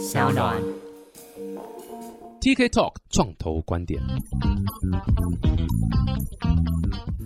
小暖。TK Talk 创投观点。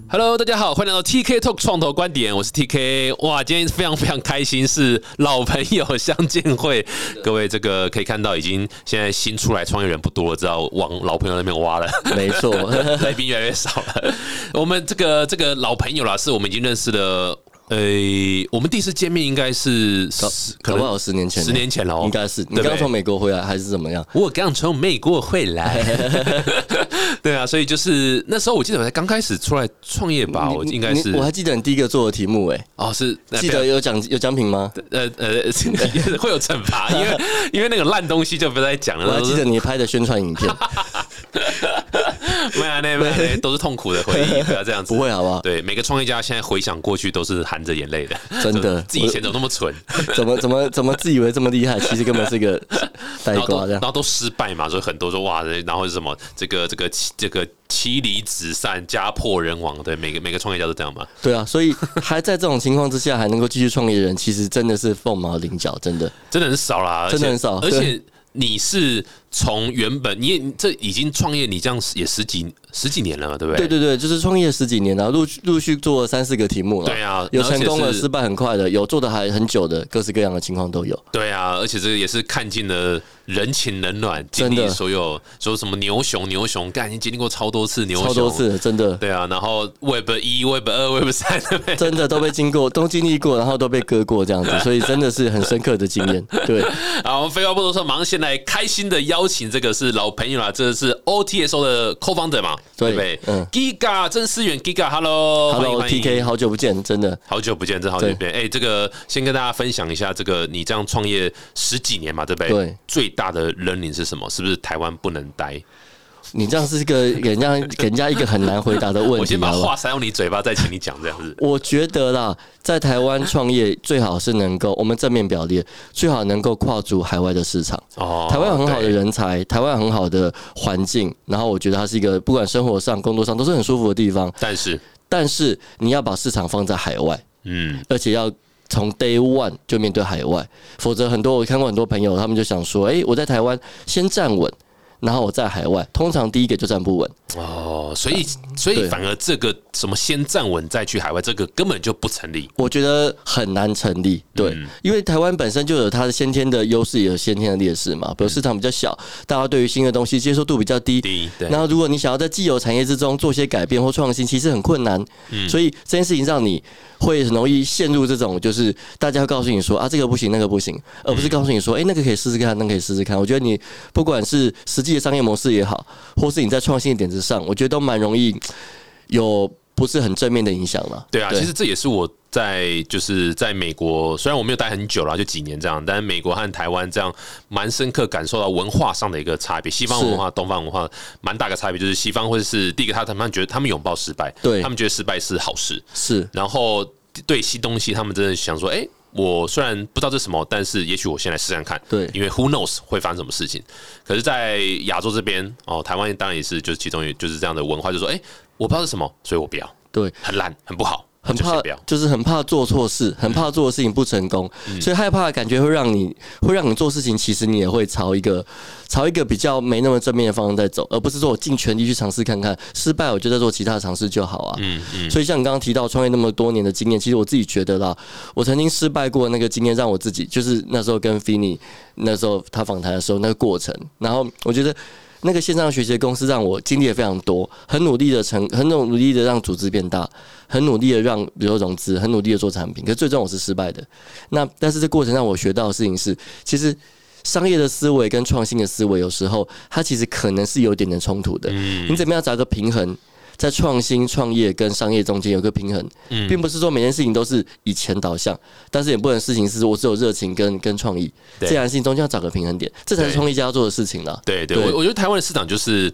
Hello，大家好，欢迎来到 TK Talk 创投观点，我是 TK。哇，今天非常非常开心，是老朋友相见会。各位，这个可以看到，已经现在新出来创业人不多了，知道往老朋友那边挖了。没错，来宾越来越少了。我们这个这个老朋友啦，是我们已经认识了。呃，我们第一次见面应该是十可不好十年前，十年前了哦，应该是你对不对？刚从美国回来还是怎么样？我刚从美国回来，对啊，所以就是那时候我记得我才刚开始出来创业吧，我应该是。我还记得你第一个做的题目哎，哦是记得有奖有奖品吗？呃呃 会有惩罚，因为因为那个烂东西就不再讲了。我还记得你拍的宣传影片，没有那 没有都是痛苦的回忆，不要这样子，不会好不好？对，每个创业家现在回想过去都是含着眼泪的，真的自己以前怎么那么蠢，怎么怎么怎么自以为这么厉害，其实根本是一个呆瓜这样。然后都失败嘛，所以很多说哇，然后是什么这个这个这个妻离子散、家破人亡，对，每个每个创业家都这样嘛。对啊，所以还在这种情况之下还能够继续创业的人，其实真的是凤毛麟角，真的。真的很少啦，真的很少而且对你是从原本你也这已经创业，你这样也十几十几年了嘛，对不对？对对对，就是创业十几年了，陆续陆续做了三四个题目了。对啊有成功的，失败很快的，有做的还很久的，各式各样的情况都有。对啊，而且这个也是看尽了人情冷暖，经真的历所有说什么牛熊牛熊，干已经经历过超多次牛熊，超多。次，真的。对啊，然后 Web 一、Web 二、Web 三？真的都被经过，都经历过，然后都被割过这样子，所以真的是很深刻的经验。对，好，我们废话不多说，马上先来开心的邀请这个是老朋友啦，这是 OTSO 的 co-founder 嘛，对对不对？嗯，Giga 曾思远，Giga，Hello，Hello，TK，好久不见，真的。好久不见，真好久不见。哎、这个先跟大家分享一下，这个你这样创业十几年嘛，对不对？对。最大的 learning 是什么？是不是台湾不能待？你这样是一个给人家 给人家一个很难回答的问题，我先把话塞到你嘴巴，再请你讲这样子。我觉得啦，在台湾创业最好是能够，我们正面表列，最好能够跨足海外的市场。哦台湾有很好的人才，台湾有很好的环境，然后我觉得它是一个不管生活上、工作上都是很舒服的地方。但是，但是你要把市场放在海外，嗯，而且要从 day one 就面对海外，否则很多我看过很多朋友，他们就想说，诶，我在台湾先站稳，然后我在海外，通常第一个就站不稳。哦，所以，所以反而这个什么先站稳再去海外，这个根本就不成立。我觉得很难成立，对，嗯因为台湾本身就有它的先天的优势，也有先天的劣势嘛。比如市场比较小，大家对于新的东西接受度比较低。低，对，然后，如果你想要在既有产业之中做些改变或创新，其实很困难。嗯所以这件事情让你会很容易陷入这种，就是大家会告诉你说啊，这个不行，那个不行，而不是告诉你说，哎、那个可以试试看，那个可以试试看。我觉得你不管是实际的商业模式也好，或是你在创新的点子上，我觉得都蛮容易有不是很正面的影响了。对啊，其实这也是我在就是在美国，虽然我没有待很久了，就几年这样，但是美国和台湾这样蛮深刻感受到文化上的一个差别，西方文化、东方文化蛮大个差别，就是西方会是第一个，他他们觉得他们拥抱失败，对他们觉得失败是好事，是然后对西东西，他们真的想说，哎、我虽然不知道这是什么，但是也许我先来试试看。对因为 Who knows 会发生什么事情？可是，在亚洲这边，哦，台湾当然也是，就是其中也就是这样的文化，就说，哎、我不知道是什么，所以我不要，对。很烂，很不好，很怕就是很怕做错事，很怕做的事情不成功，所以害怕的感觉会让你会让你做事情，其实你也会朝一个朝一个比较没那么正面的方向在走，而不是说我尽全力去尝试看看，失败我就在做其他的尝试就好啊。嗯嗯，所以像你刚刚提到创业那么多年的经验，其实我自己觉得啦，我曾经失败过那个经验，让我自己就是那时候跟 Fini 那时候他访谈的时候那个过程，然后我觉得。那个线上学习的公司让我经历了非常多，很努力的成，很努力的让组织变大，很努力的让比如说融资，很努力的做产品，可是最终我是失败的。那但是这过程让我学到的事情是，其实商业的思维跟创新的思维有时候它其实可能是有点点冲突的。你怎么样找个平衡？在创新、创业跟商业中间有个平衡，嗯。并不是说每件事情都是以钱导向，但是也不能事情是我只有热情跟跟创意，这样的事情中间要找个平衡点，这才是创业家要做的事情啦。对对，对。我我觉得台湾的市场就是，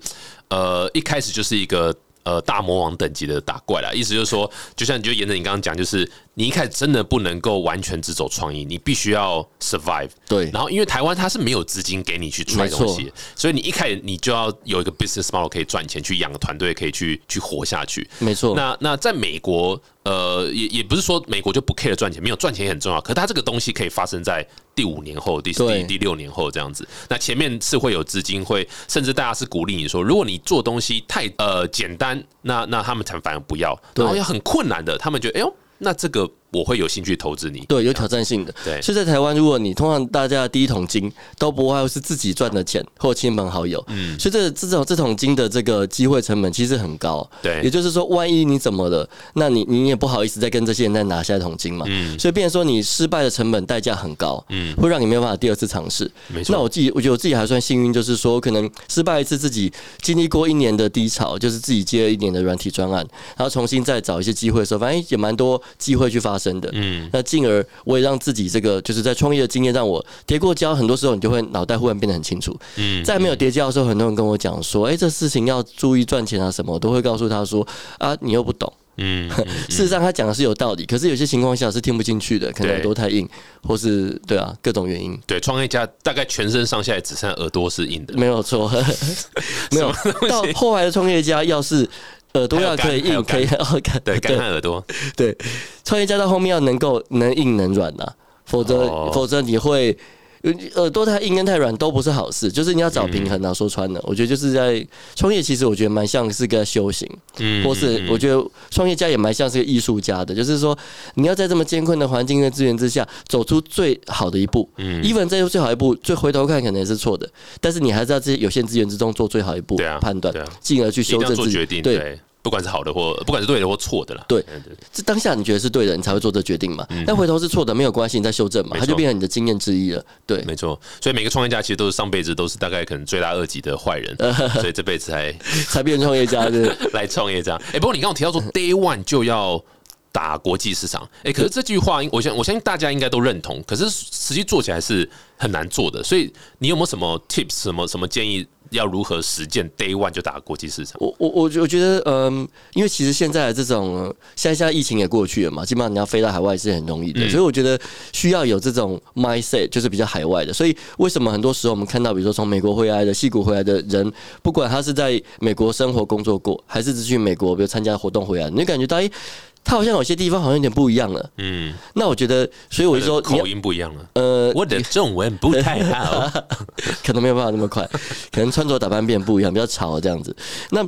呃，一开始就是一个。呃，大魔王等级的打怪啦，意思就是说，就像你就沿着你刚刚讲，就是你一开始真的不能够完全只走创意，你必须要 survive。对然后因为台湾它是没有资金给你去 try 东西，所以你一开始你就要有一个 business model 可以赚钱，去养个团队，可以去去活下去。没错。那那在美国，呃，也也不是说美国就不 care 赚钱，没有赚钱也很重要。可是它这个东西可以发生在第五年后、第对第第六年后这样子。那前面是会有资金，会甚至大家是鼓励你说，如果你做东西太呃简单，那那他们才反而不要。然后要很困难的，他们觉得哎呦，那这个我会有兴趣投资你。对，有挑战性的。对所以在台湾，如果你通常大家的第一桶金都不外乎是自己赚的钱或亲朋好友，嗯，所以这这种这桶金的这个机会成本其实很高。对也就是说，万一你怎么了，那你你也不好意思再跟这些人再拿下一桶金嘛。嗯所以变成说你失败的成本代价很高，嗯会让你没有办法第二次尝试。没错那我自己我觉得我自己还算幸运，就是说可能失败一次，自己经历过一年的低潮，就是自己接了一年的软体专案，然后重新再找一些机会的时候，反正也蛮多机会去发生的。嗯，那进而我也让自己这个就是在创业的经验让我跌过跤，很多时候你就会脑袋忽然变得很清楚。嗯在没有跌跤的时候，很多人跟我讲说：“哎、这事情要注意赚钱啊什么。”我都会告诉他说：“啊，你又不懂。嗯，事实上，他讲的是有道理，可是有些情况下是听不进去的，可能耳朵太硬，或是对啊各种原因。对，创业家大概全身上下也只剩耳朵是硬的。没有错，没有到后来的创业家，要是耳朵要可以硬，可以对，干看耳朵。对，创业家到后面要能够能硬能软呐、否则、哦。否则你会呃耳朵太硬跟太软都不是好事，就是你要找平衡啊。说穿了，我觉得就是在创业，其实我觉得蛮像是个修行，嗯或是我觉得创业家也蛮像是个艺术家的，就是说你要在这么艰困的环境跟资源之下，走出最好的一步。嗯 even 在最好一步，最回头看可能也是错的，但是你还是要在这些有限资源之中做最好一步对啊判断进而去修正自己。对，不管是好的或不管是对的或错的啦。对对对这当下你觉得是对的，你才会做这决定嘛。但回头是错的，没有关系，你再修正嘛，它就变成你的经验之一了。对，没错，所以每个创业家其实都是上辈子都是大概可能罪大恶极的坏人，所以这辈子才 才变成创业家的。来创业这样。哎、不过你刚刚提到说 day one 就要打国际市场，哎、可是这句话，我相我相信大家应该都认同，可是实际做起来是很难做的。所以你有没有什么 tips，什么什么建议，要如何实践 day one 就打国际市场？我我我我觉得，嗯，因为其实现在的这种，呃现在现在疫情也过去了嘛，基本上你要飞到海外是很容易的，嗯所以我觉得需要有这种 mindset，就是比较海外的。所以为什么很多时候我们看到，比如说从美国回来的、戏谷回来的人，不管他是在美国生活工作过，还是只去美国比如参加活动回来，你就感觉到，哎、他好像有些地方好像有点不一样了。嗯，那我觉得，所以我就说，口音不一样了。呃，我的中文不太好，可能没有办法那么快，可能穿着打扮变不一样，比较潮这样子。那，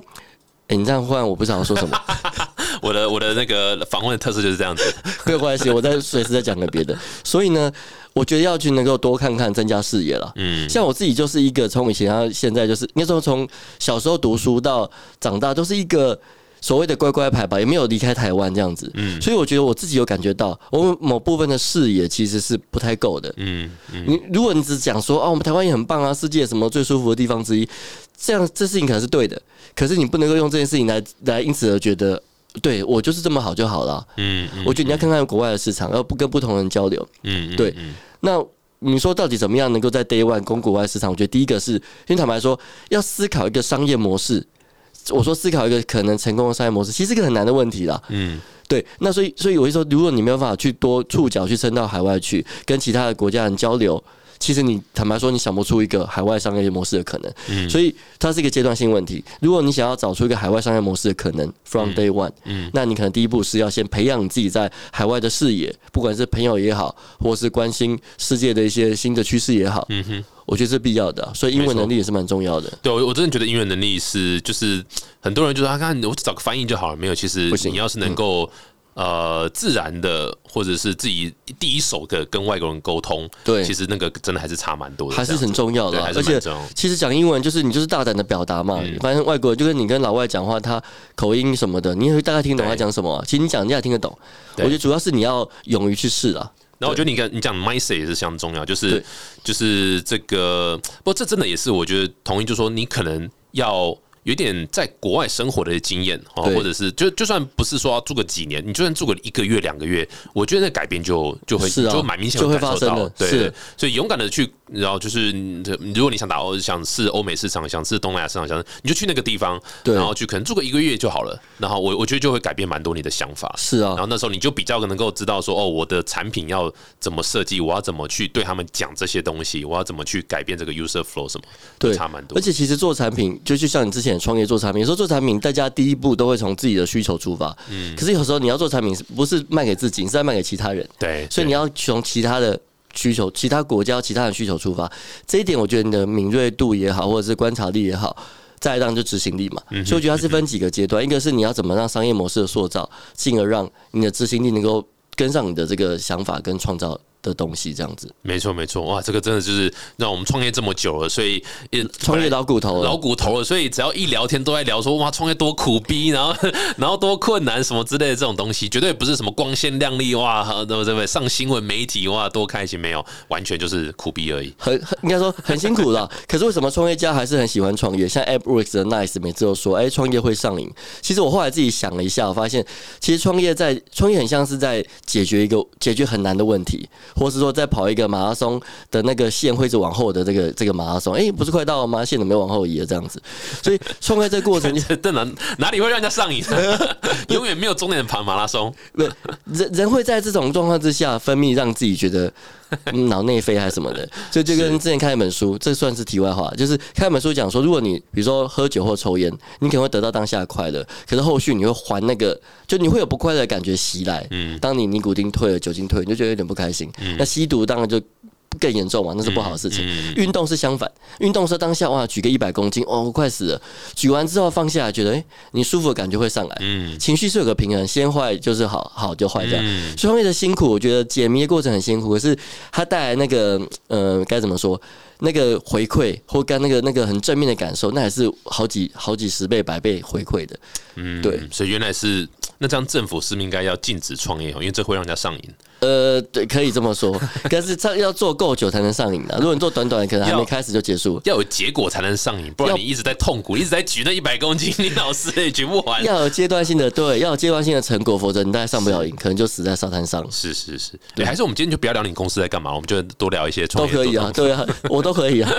哎、你这样忽然我不知道要说什么，我的我的那个访问的特色就是这样子。没有关系，我再随时再讲个别的。所以呢，我觉得要去能够多看看，增加视野了。嗯，像我自己就是一个从以前到现在，就是应该说从小时候读书到长大，都是一个所谓的乖乖牌吧，也没有离开台湾这样子。嗯所以我觉得我自己有感觉到，我们某部分的视野其实是不太够的。嗯嗯，你如果你只讲说哦，我们台湾也很棒啊，世界什么最舒服的地方之一，这样这事情可能是对的，可是你不能够用这件事情来来因此而觉得。对我就是这么好就好了。嗯嗯我觉得你要看看国外的市场，要不跟不同人交流。嗯，对嗯那你说到底怎么样能够在 Day One 攻国外市场？我觉得第一个是，因为坦白说，要思考一个商业模式。我说思考一个可能成功的商业模式，其实是一个很难的问题啦。嗯对，那所以所以我会说，如果你没有办法去多触角去伸到海外去，跟其他的国家人交流，其实你坦白说，你想不出一个海外商业模式的可能。嗯所以它是一个阶段性问题。如果你想要找出一个海外商业模式的可能，from day one，嗯那你可能第一步是要先培养你自己在海外的视野，不管是朋友也好，或是关心世界的一些新的趋势也好，嗯哼。我觉得是必要的啊、所以英文能力也是蛮重要的。对，我我真的觉得英文能力是，就是很多人就说，啊，看我找个翻译就好了，没有。其实不行嗯你要是能够、呃自然的，或者是自己第一手的跟外国人沟通，对其实那个真的还是差蛮多的，还是很重要的而且其实讲英文就是你就是大胆的表达嘛，嗯反正外国人就是你跟老外讲话，他口音什么的，你也会大概听懂他讲什么啊、其实你讲人家也听得懂。我觉得主要是你要勇于去试啊。然后我觉得你跟你讲 mindset 也是相当重要，就是就是这个，不过这真的也是我觉得同意，就是说你可能要。有点在国外生活的经验哦，或者是就就算不是说要住个几年，你就算住个一个月两个月，我觉得那改变就就会就蛮明显就会感受到发生的，对，所以勇敢的去然后就是你如果你想打欧想试欧美市场，想试东南亚市场，想你就去那个地方，然后去可能住个一个月就好了。然后我我觉得就会改变蛮多你的想法。是啊然后那时候你就比较能够知道说，哦，我的产品要怎么设计，我要怎么去对他们讲这些东西，我要怎么去改变这个 user flow 什么，对差蛮多。而且其实做产品，就就像你之前创业做产品，有时候做产品，大家第一步都会从自己的需求出发。嗯，可是有时候你要做产品，不是卖给自己，你是在卖给其他人。对，所以你要从其他的需求、其他国家、其他的需求出发，这一点我觉得你的敏锐度也好，或者是观察力也好。再来当然就执行力嘛，嗯所以我觉得它是分几个阶段，一个是你要怎么让商业模式的塑造，进而让你的执行力能够跟上你的这个想法跟创造的东西，这样子。没错没错，哇，这个真的就是让我们创业这么久了，所以也创业老骨头了老骨头了，所以只要一聊天都在聊说哇，创业多苦逼，然后 然后多困难什么之类的这种东西，绝对不是什么光鲜亮丽哇，对不对？上新闻媒体哇，多开心，没有，完全就是苦逼而已。很很应该说很辛苦了，可是为什么创业家还是很喜欢创业？像 AppWorks 的 Nice 每次都说，哎、创业会上瘾。其实我后来自己想了一下，我发现其实创业在创业很像是在解决一个解决很难的问题，或是说在跑一个马拉松的那个线会一直往后的这个这个马拉松，哎、不是快到了吗？线怎么没往后移了？这样子，所以创业这个过程就这哪哪里会让人家上瘾？永远没有终点跑马拉松。不人人会在这种状况之下分泌让自己觉得嗯 脑内啡还是什么的，所以就跟之前看一本书，这算是题外话，就是看一本书讲说，如果你比如说喝酒或抽烟，你可能会得到当下的快乐，可是后续你会还那个，就你会有不快乐的感觉袭来。嗯，当你尼古丁退了，酒精退了，你就觉得有点不开心。嗯那吸毒当然就。更严重嘛，那是不好的事情。运动是相反，运动是当下哇，举个一百公斤，哦，我快死了。举完之后放下来，觉得哎、诶你舒服的感觉会上来。嗯情绪是有个平衡，先坏就是好，好就坏这样。嗯所以的辛苦，我觉得解谜的过程很辛苦，可是它带来那个呃该怎么说？那个回馈或跟那个那个很正面的感受，那还是好几好几十倍、百倍回馈的。嗯，对，所以原来是那这样，政府是不是应该要禁止创业哦？因为这会让人家上瘾。呃，对，可以这么说，可是这要做够久才能上瘾的。如果你做短短的，可能还没开始就结束。要有结果才能上瘾，不然你一直在痛苦，一直在举那一百公斤，你老师也举不完。要有阶段性的，对，要有阶段性的成果，否则你大概上不了瘾，可能就死在沙滩上。是是是，对，还是我们今天就不要聊你公司在干嘛，我们就多聊一些创业都可以啊，对啊，我都可以啊。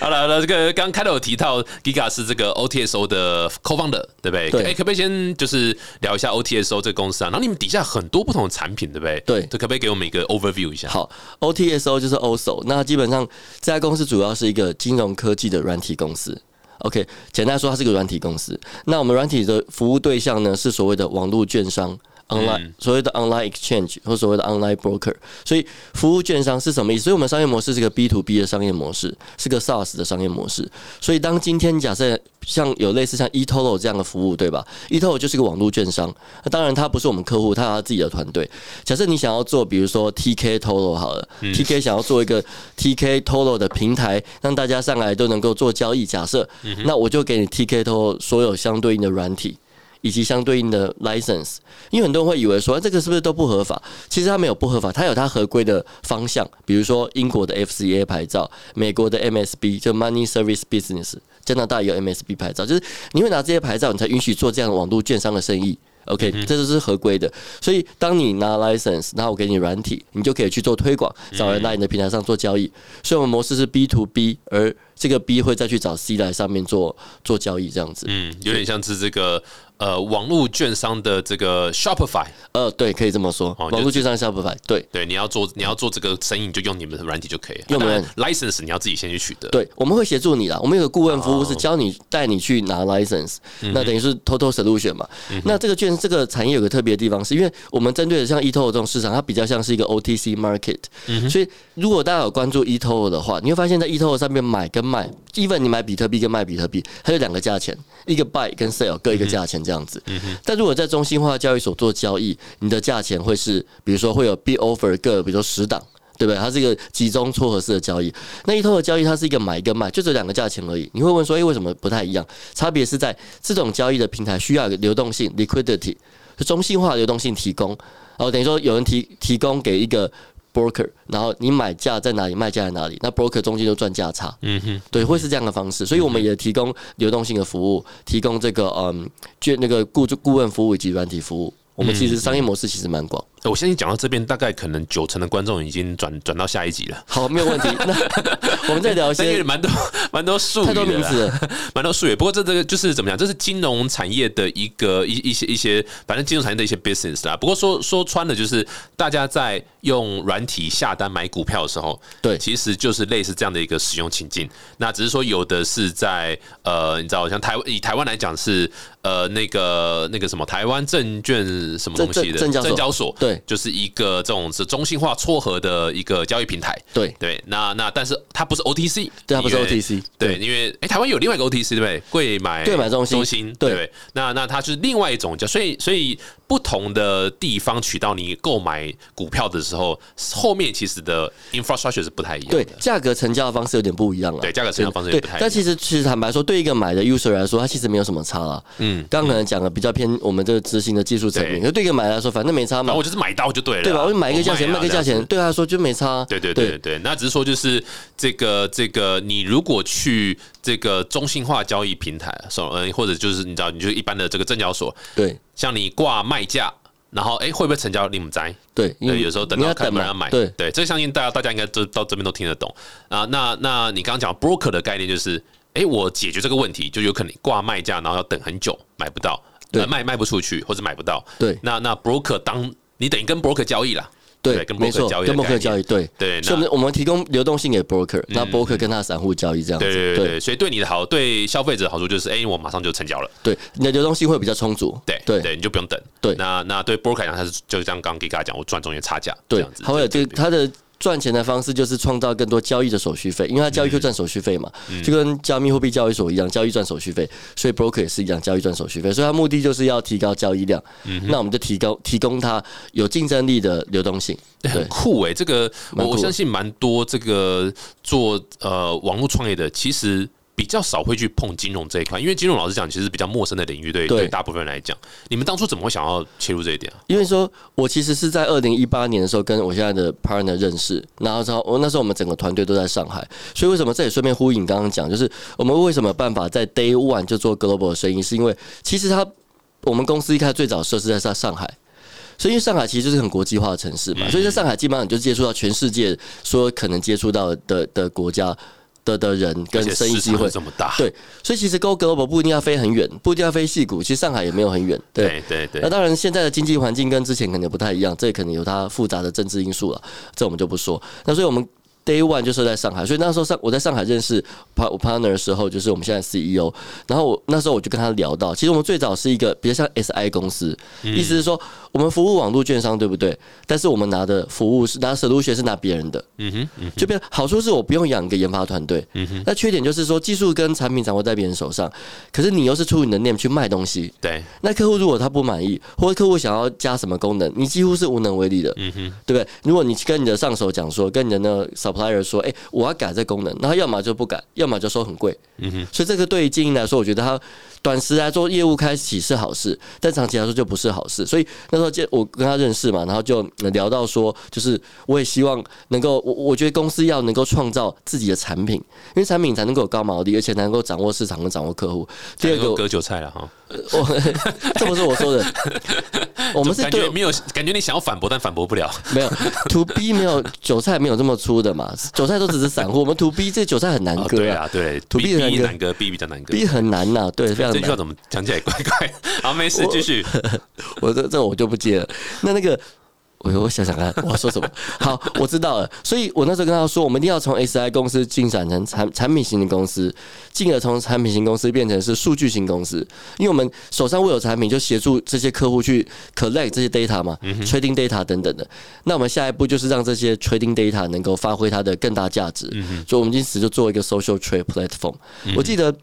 好 了好了，这个刚开头有提到 Giga 是这个 OTSO 的 co-founder，对不对？对哎，可不可以先就是聊一下 OTSO 这个公司啊？然后你们底下很多不同的产品，对不对？对这可不可以给我们一个 overview 一下？好，OTSO 就是 OSO，那基本上这家公司主要是一个金融科技的软体公司。OK，简单来说，它是个软体公司。那我们软体的服务对象呢，是所谓的网络券商。online 所谓的 online exchange 或所谓的 online broker，所以服务券商是什么意思？所以我们商业模式是个 B to B 的商业模式，是个 SaaS 的商业模式。所以当今天假设像有类似像 eToro 这样的服务，对吧？eToro 就是个网络券商，那当然它不是我们客户，它有它自己的团队。假设你想要做，比如说 TK Toro 好了、t k 想要做一个 TK Toro 的平台，让大家上来都能够做交易。假设，那我就给你 TK Toro 所有相对应的软体。以及相对应的 license，因为很多人会以为说、哎这个是不是都不合法？其实它没有不合法，它有它合规的方向，比如说英国的 FCA 牌照，美国的 MSB 就 Money Service Business，加拿大也有 MSB 牌照，就是你会拿这些牌照，你才允许做这样的网络券商的生意。OK，这都是合规的，所以当你拿 license，然后我给你软体，你就可以去做推广，找人来你的平台上做交易。所以我们模式是 B to B，而这个 B 会再去找 C 来上面做做交易，这样子。嗯，有点像是这个呃网络券商的这个 Shopify，呃，对，可以这么说，哦网络券商 Shopify，对。对，你要做你要做这个生意，你就用你们的软体就可以了。用我们啊当然 license 你要自己先去取得。对，我们会协助你啦。我们有个顾问服务哦是教你带你去拿 license，、那嗯等于是 total solution 嘛。那这个券这个产业有个特别的地方，是因为我们针对的像 eToro 这种市场，它比较像是一个 OTC market，、嗯所嗯以如果大家有关注 eToro 的话，你会发现在 eToro 上面买跟卖，even 你买比特币跟卖比特币，它有两个价钱，一个 buy 跟 sell 各一个价钱这样子。但如果在中心化交易所做交易，你的价钱会是，比如说会有 bid offer 各，比如说十档。对不对？它是一个集中撮合式的交易。那一头的交易，它是一个买跟卖，就这两个价钱而已。你会问说，诶，为什么不太一样？差别是在这种交易的平台需要有流动性 （liquidity），是中性化流动性提供。然后等于说有人提提供给一个 broker，然后你买价在哪里，卖价在哪里，那 broker 中间就赚价差。嗯哼，对，会是这样的方式。所以我们也提供流动性的服务，提供这个嗯，就那个顾顾问服务以及软体服务。我们其实商业模式其实蛮广。我相信讲到这边，大概可能九成的观众已经转转到下一集了。好，没有问题。那 我们再聊一些蛮多蛮多术语太多的啦名字，蛮多术语。不过这这个就是怎么讲？这是金融产业的一个一一些一些，反正金融产业的一些 business 啦。不过说说穿了，就是大家在用软体下单买股票的时候，对其实就是类似这样的一个使用情境。那只是说有的是在呃，你知道，像台湾以台湾来讲是呃那个那个什么台湾证券什么东西的证证交所所，对就是一个这种是中心化撮合的一个交易平台。对对，那那但是它不是 OTC，对它不是 OTC 对，因为哎、台湾有另外一个 OTC 对不对？贵买贵买中心中心对？那那它是另外一种叫，所以所以不同的地方渠道你购买股票的时候，后面其实的 infrastructure 是不太一样的。对，价格成交的方式有点不一样了。对价格成交方式有对点不太一样但其实其实坦白说，对一个买的 user 来说，它其实没有什么差啊。嗯，刚刚可能讲的比较偏我们这个执行的技术层面，对可对一个买来说，反正没差嘛我就是买到就对了，对吧？我就买一个价钱，卖个价钱，对他来说就没差。对对对对对，那只是说就是这个这个，你如果去这个中心化交易平台，手嗯，或者就是你知道，你就一般的这个证交所，对像你挂卖价，然后哎、会不会成交？你们摘？对，因对，为有时候等到你要等嘛看不人家买，对对，这相信大家大家应该都到这边都听得懂啊。那那你刚刚讲 broker 的概念就是，哎、我解决这个问题，就有可能挂卖价，然后要等很久，买不到，对呃卖卖不出去或者买不到。对那那 broker 当你等于跟 broker 交易啦，对对，跟没 broker 错，跟交易跟 broker 交易，对。对，所以我那们我们提供流动性给 broker，那 broker 跟他的散户交易这样子，对对对对，所以对你的好，对消费者的好处就是，哎、我马上就成交了。对，你的流动性会比较充足，对对。对，你就不用等。对。那那对 broker 来讲，他是就像刚刚给大家讲，我赚中间差价，这对样子，，还会有这对个它的赚钱的方式就是创造更多交易的手续费，因为它交易就赚手续费嘛，嗯。就跟加密货币交易所一样，交易赚手续费，所以 broker 也是一样，交易赚手续费，所以它目的就是要提高交易量，嗯那我们就提高提供它有竞争力的流动性，欸很对。酷哎、这个我相信蛮多这个做呃网络创业的，其实比较少会去碰金融这一块，因为金融老实讲，其实比较陌生的领域，对对对大部分人来讲，你们当初怎么会想要切入这一点啊？因为说我其实是在二零一八年的时候跟我现在的 partner 认识，然后之后我那时候我们整个团队都在上海，所以为什么这也顺便呼应刚刚讲，就是我们为什么办法在 day one 就做 global 的生意，是因为其实他我们公司一开始最早设置在上上海。所以，因为上海其实就是很国际化的城市嘛，所以在上海基本上你就接触到全世界说可能接触到的的国家的的人跟生意机会这么大，对，所以其实 go global 不一定要飞很远，不一定要飞戏谷，其实上海也没有很远，对。对对对，那当然，现在的经济环境跟之前可能不太一样，这可能有它复杂的政治因素了，这我们就不说。那所以我们 day one 就是在上海，所以那时候上我在上海认识 partner 的时候，就是我们现在 CEO。然后我那时候我就跟他聊到，其实我们最早是一个比较像 SI 公司，意思是说我们服务网络券商，对不对？但是我们拿的服务是拿 solution 是拿别人的，嗯哼嗯就变好处是我不用养一个研发团队，嗯哼，那缺点就是说技术跟产品掌握在别人手上，可是你又是出你的 name 去卖东西，对，那客户如果他不满意，或者客户想要加什么功能，你几乎是无能为力的，嗯哼，对不对？如果你跟你的上手讲说，跟你的那个 supplier 说，哎、我要改这功能，那他要么就不改，要么就收很贵，嗯哼，所以这个对于经营来说，我觉得他短时来做业务开启是好事，但长期来说就不是好事。所以那时候见我跟他认识嘛，然后就聊到说，就是我也希望能够，我我觉得公司要能够创造自己的产品，因为产品才能够有高毛利，而且能够掌握市场跟掌握客户。第二个，割韭菜了哈，我这不是我说的，我们是对感觉没有，感觉你想要反驳，但反驳不了。没有 to B 没有韭菜没有这么粗的嘛，韭菜都只是散户，我们 to B 这韭菜很难哦割啊对啊，对 To B，B 很难割，B 比较难割。，B 很难呐、对，非常难这句话。怎么讲起来怪怪？好，没事，继续。我这这我就不接了。那那个，我我想想看我要说什么。好，我知道了。所以我那时候跟他说，我们一定要从 SI 公司进展成产产品型的公司，进而从产品型公司变成是数据型公司。因为我们手上握有产品，就协助这些客户去 collect 这些 data 嘛、t r a d i n g data 等等的。那我们下一步就是让这些 trading data 能够发挥它的更大价值。所以我们因此就做一个 social trade platform。我记得。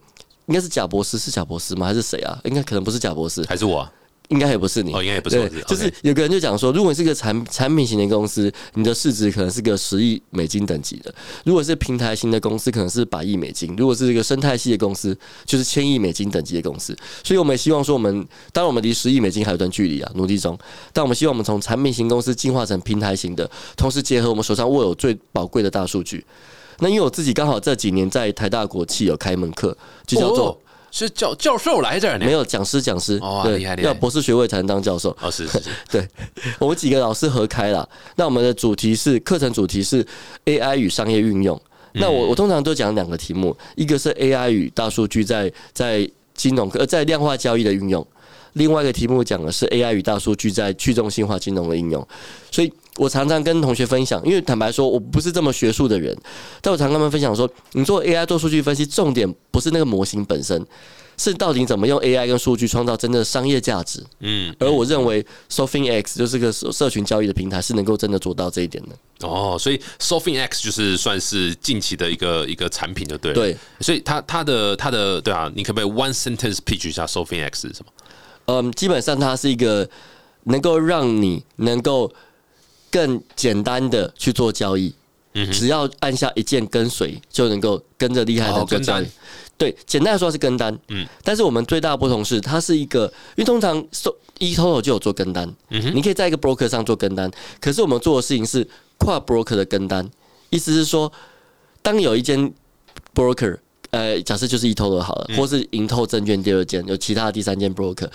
应该是贾博士，是贾博士吗？还是谁啊？应该可能不是贾博士，还是我啊？应该也不是你，哦应该也不是我就是有个人就讲说，如果你是个产产品型的公司，你的市值可能是个十亿美金等级的；如果是平台型的公司，可能是百亿美金；如果是一个生态系的公司，就是千亿美金等级的公司。所以我们也希望说，我们当然我们离十亿美金还有段距离啊，努力中。但我们希望我们从产品型公司进化成平台型的，同时结合我们手上握有最宝贵的大数据。那因为我自己刚好这几年在台大国企有开一门课，就叫做、哦是教教授来这儿呢？没有讲师，讲师哦对厉害厉害要博士学位才能当教授。哦，是是是，对，我们几个老师合开了。那我们的主题是课程主题是 AI 与商业运用。那我我通常都讲两个题目，一个是 AI 与大数据在在金融呃在量化交易的运用，另外一个题目讲的是 AI 与大数据在去中心化金融的应用。所以我常常跟同学分享，因为坦白说我不是这么学术的人，但我常跟他们分享说，你做 AI 做数据分析，重点不是那个模型本身。是到底怎么用 AI 跟数据创造真的商业价值？嗯，而我认为 Sofin X 就是个社社群交易的平台，是能够真的做到这一点的。哦，所以 Sofin X 就是算是近期的一个一个产品，就对了。对，所以它它的它的对啊，你可不可以 one sentence pitch 一下 Sofin X 是什么？嗯，基本上它是一个能够让你能够更简单的去做交易，嗯只要按下一键跟随，就能够跟着厉害的哦跟单人做交易。对，简单来说是跟单，嗯。嗯，但是我们最大的不同是，它是一个，因为通常 so eToro 就有做跟单，嗯哼。你可以在一个 broker 上做跟单，可是我们做的事情是跨 broker 的跟单，意思是说，当有一间 broker，呃，假设就是 eToro 好了，或是盈透证券第二间，有其他的第三间 broker，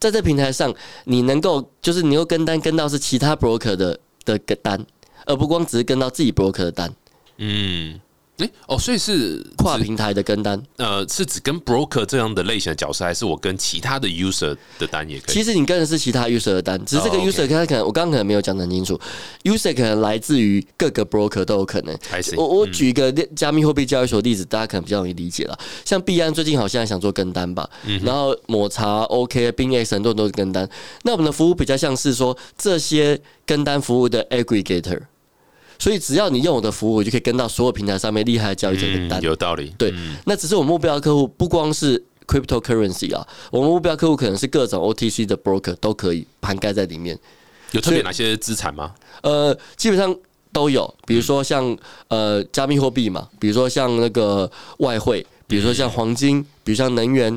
在这平台上，你能够就是你又跟单跟到是其他 broker 的的个单，而不光只是跟到自己 broker 的单，嗯，诶，哦，所以是跨平台的跟单。呃，是指跟 broker 这样的类型的角色，还是我跟其他的 user 的单也可以？其实你跟的是其他 user 的单，只是这个 user 他可能我刚刚可能没有讲得很清楚，user 可能来自于各个 broker 都有可能。我我举一个加密货币交易所的例子，大家可能比较容易理解了。像币安最近好像想做跟单吧，然后抹茶、OK、冰 X 很多人都是跟单。那我们的服务比较像是说这些跟单服务的 aggregator，所以只要你用我的服务，我就可以跟到所有平台上面厉害的交易者的嗯单。有道理。对，那只是我们目标客户不光是 cryptocurrency 啊，我们目标客户可能是各种 OTC 的 broker 都可以涵盖在里面。有特别哪些资产吗？呃，基本上都有，比如说像呃加密货币嘛，比如说像那个外汇，比如说像黄金，比如像能源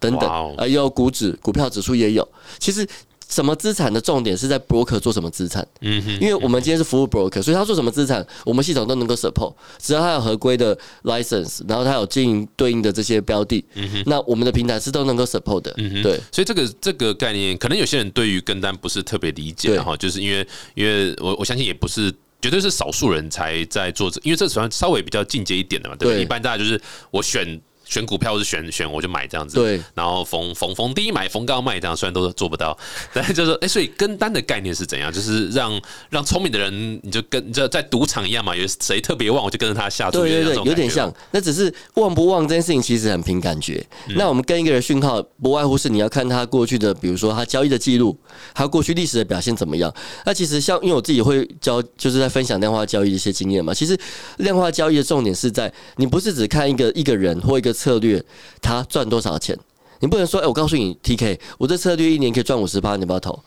等等呃，也有股指、股票指数也有。其实什么资产的重点是在 broker 做什么资产。嗯哼，因为我们今天是服务 broker，所以他做什么资产，我们系统都能够 support，只要他有合规的 license，然后他有经营对应的这些标的，嗯哼那我们的平台是都能够 support 的。嗯哼对，所以这个这个概念，可能有些人对于跟单不是特别理解，哈就是因为因为我我相信也不是。绝对是少数人才在做这，因为这算稍微比较进阶一点的嘛，对不？对一般大家就是我选选股票，或是选选我就买这样子，对。然后逢逢逢低买，逢高卖，这样虽然都做不到，但是就是哎、所以跟单的概念是怎样？就是让让聪明的人，你就跟就在赌场一样嘛，有谁特别旺，我就跟着他下注，对对对有点像。那只是旺不旺这件事情，其实很凭感觉。那我们跟一个人讯号，不外乎是你要看他过去的，比如说他交易的记录，还有过去历史的表现怎么样。那其实像因为我自己会教，就是在分享量化交易的一些经验嘛。其实量化交易的重点是在你不是只看一个一个人或一个策略，他赚多少钱。你不能说，哎、我告诉你，TK，我这策略一年可以赚五十八，你不要投？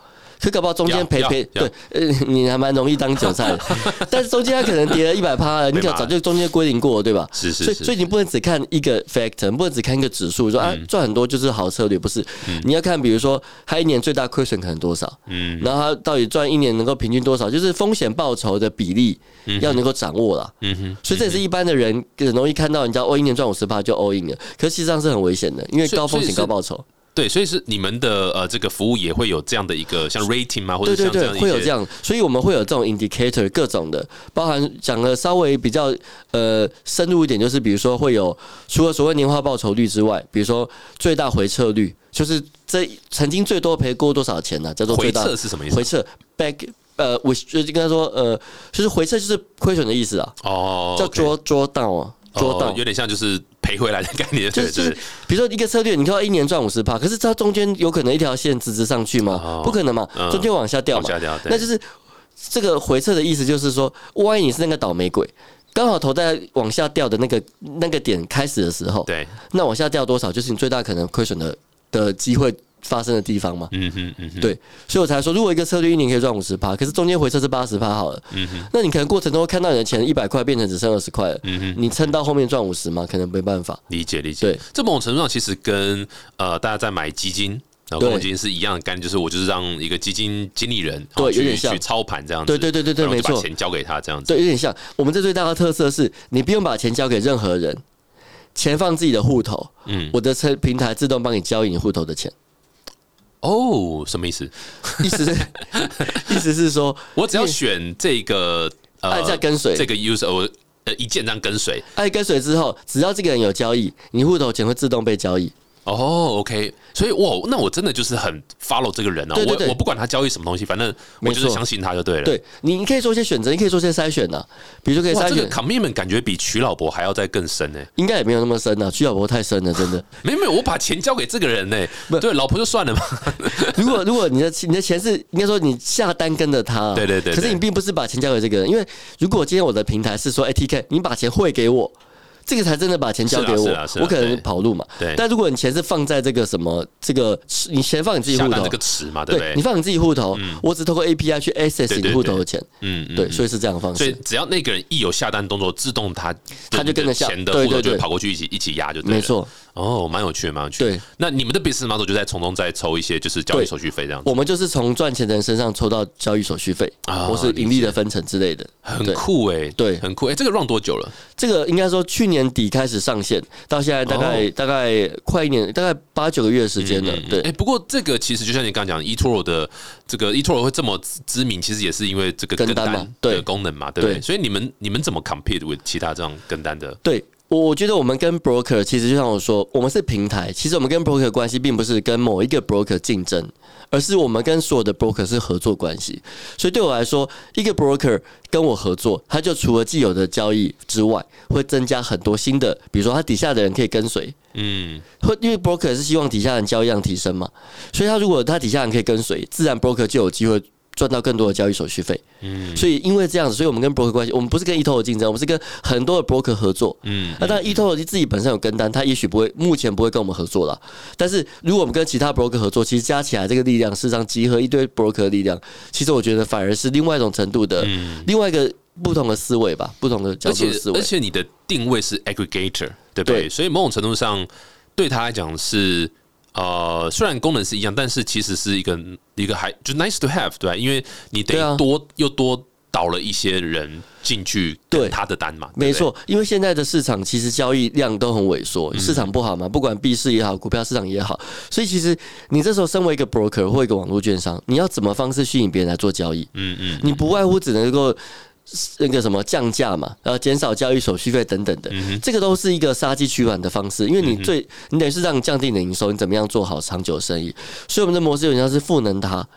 可搞不好中间赔要赔，对，呃，你还蛮容易当韭菜的，但是中间它可能跌了一百趴 了，你可早就中间归零过了，对吧？是是是。所以所以你不能只看一个 factor，你不能只看一个指数，说啊嗯赚很多就是好策略，不是？你要看比如说它一年最大亏损可能多少，嗯。然后它到底赚一年能够平均多少，就是风险报酬的比例要能够掌握啦。嗯哼，所以这也是一般的人很容易看到人家哦一年赚五十趴就 all in 了，可是实际上是很危险的，因为高风险高报酬。对，所以是你们的呃这个服务也会有这样的一个像 rating 吗？或者对对对像这样，会有这样，所以我们会有这种 indicator 各种的，包含讲的稍微比较呃深入一点，就是比如说会有除了所谓年化报酬率之外，比如说最大回撤率，就是这曾经最多赔过多少钱呢、叫做最回大撤是什么意思？回撤 back 呃，我就是跟他说呃，就是回撤就是亏损的意思啊，哦，叫 draw draw down 啊，draw 哦 down 有。点像就是赔回来的概念，就是就是，比如说一个策略，你看到一年赚五十趴，可是它中间有可能一条线直直上去吗？哦？不可能嘛嗯，中间往下掉嘛。那就是这个回撤的意思，就是说，万一你是那个倒霉鬼，刚好投在往下掉的那个那个点开始的时候，对，那往下掉多少，就是你最大可能亏损的的机会发生的地方嘛。嗯哼嗯哼，对，所以我才说，如果一个策略一年可以赚五十趴，可是中间回撤是八十趴好了，嗯哼那你可能过程中会看到你的钱一百块变成只剩二十块了，嗯哼，你撑到后面赚五十吗？可能没办法。理解理解。对，这某种程度上其实跟呃大家在买基金。然后公募基金是一样的概念，就是我就是让一个基金经理人对有点像去操盘这样子，对对对对对没错把钱交给他这样子，对，有点像我们这最大的特色是，你不用把钱交给任何人，钱放自己的户头，嗯，我的车平台自动帮你交易你户头的钱。哦，什么意思？意思是 意思是说，我只要选这个呃按下跟随这个 user，我呃一键这样跟随。按跟随之后，只要这个人有交易，你户头钱会自动被交易。哦，OK，所以哇，那我真的就是很 follow 这个人啊，对对对我我不管他交易什么东西，反正我就是相信他就对了。对你，你可以做一些选择，你可以做一些筛选呐、比如说可以哇，筛这个选，commitment 感觉比娶老婆还要再更深呢。应该也没有那么深呐、娶老婆太深了，真的。没有没有，我把钱交给这个人呢，不对，老婆就算了嘛。如果如果你的你的钱是应该说你下单跟着他，对对对对可是你并不是把钱交给这个人，因为如果今天我的平台是说，ATK，你把钱汇给我。这个才真的把钱交给我我可能跑路嘛。对但如果你钱是放在这个什么这个，你钱放你自己户头这，个池嘛，对不对？你放你自己户头，我只透过 API 去 access 你户头的钱，嗯，嗯对，所以是这样的方式。所以只要那个人一有下单动作，自动他他就跟着下钱的户头就会跑过去一起一起压就对。没错，哦，蛮有趣的，蛮有趣的。对，那你们的 business model 就在从中再抽一些就是交易手续费这样子，我们就是从赚钱的人身上抽到交易手续费，啊或是盈利的分成之类的。很酷哎，对很酷哎。这个 run 多久了？这个应该说去年底开始上线，到现在大概、哦大概快一年，大概八九个月的时间了。对，哎，不过这个其实就像你刚刚讲，eToro 的这个 eToro 会这么知名，其实也是因为这个跟跟单嘛单对的功能嘛，对不对？对所以你们你们怎么 compete with 其他这样跟单的？对。我我觉得我们跟 broker 其实就像我说，我们是平台。其实我们跟 broker 关系并不是跟某一个 broker 竞争，而是我们跟所有的 broker 是合作关系。所以对我来说，一个 broker 跟我合作，他就除了既有的交易之外，会增加很多新的，比如说他底下的人可以跟随，嗯，会因为 broker 是希望底下人交易量提升嘛，所以他如果他底下人可以跟随，自然 broker 就有机会赚到更多的交易手续费。嗯，所以因为这样子，所以我们跟 broker 关系，我们不是跟 eToro 竞争，我们是跟很多的 broker 合作。嗯，那当然 eToro 自己本身有跟单，他也许不会，目前不会跟我们合作了。但是如果我们跟其他 broker 合作，其实加起来这个力量，事实上集合一堆 broker 的力量，其实我觉得反而是另外一种程度的，另外一个不同的思维吧，不同的角度思维而。且你的定位是 aggregator，对不对？对所以某种程度上对他来讲是呃，虽然功能是一样，但是其实是一个一个还就 nice to have，对吧？因为你等对啊于多、又多导了一些人进去对他的单嘛，对不对没，错，因为现在的市场其实交易量都很萎缩，市场不好嘛，不管币市也好，股票市场也好，所以其实你这时候身为一个 broker 或一个网络券商，你要怎么方式吸引别人来做交易？嗯嗯，你不外乎只能够那个什么降价嘛，然后减少交易手续费等等的，这个都是一个杀鸡取卵的方式，因为你最你等于是让你降低你的营收，你怎么样做好长久生意？所以我们的模式有点像是赋能它。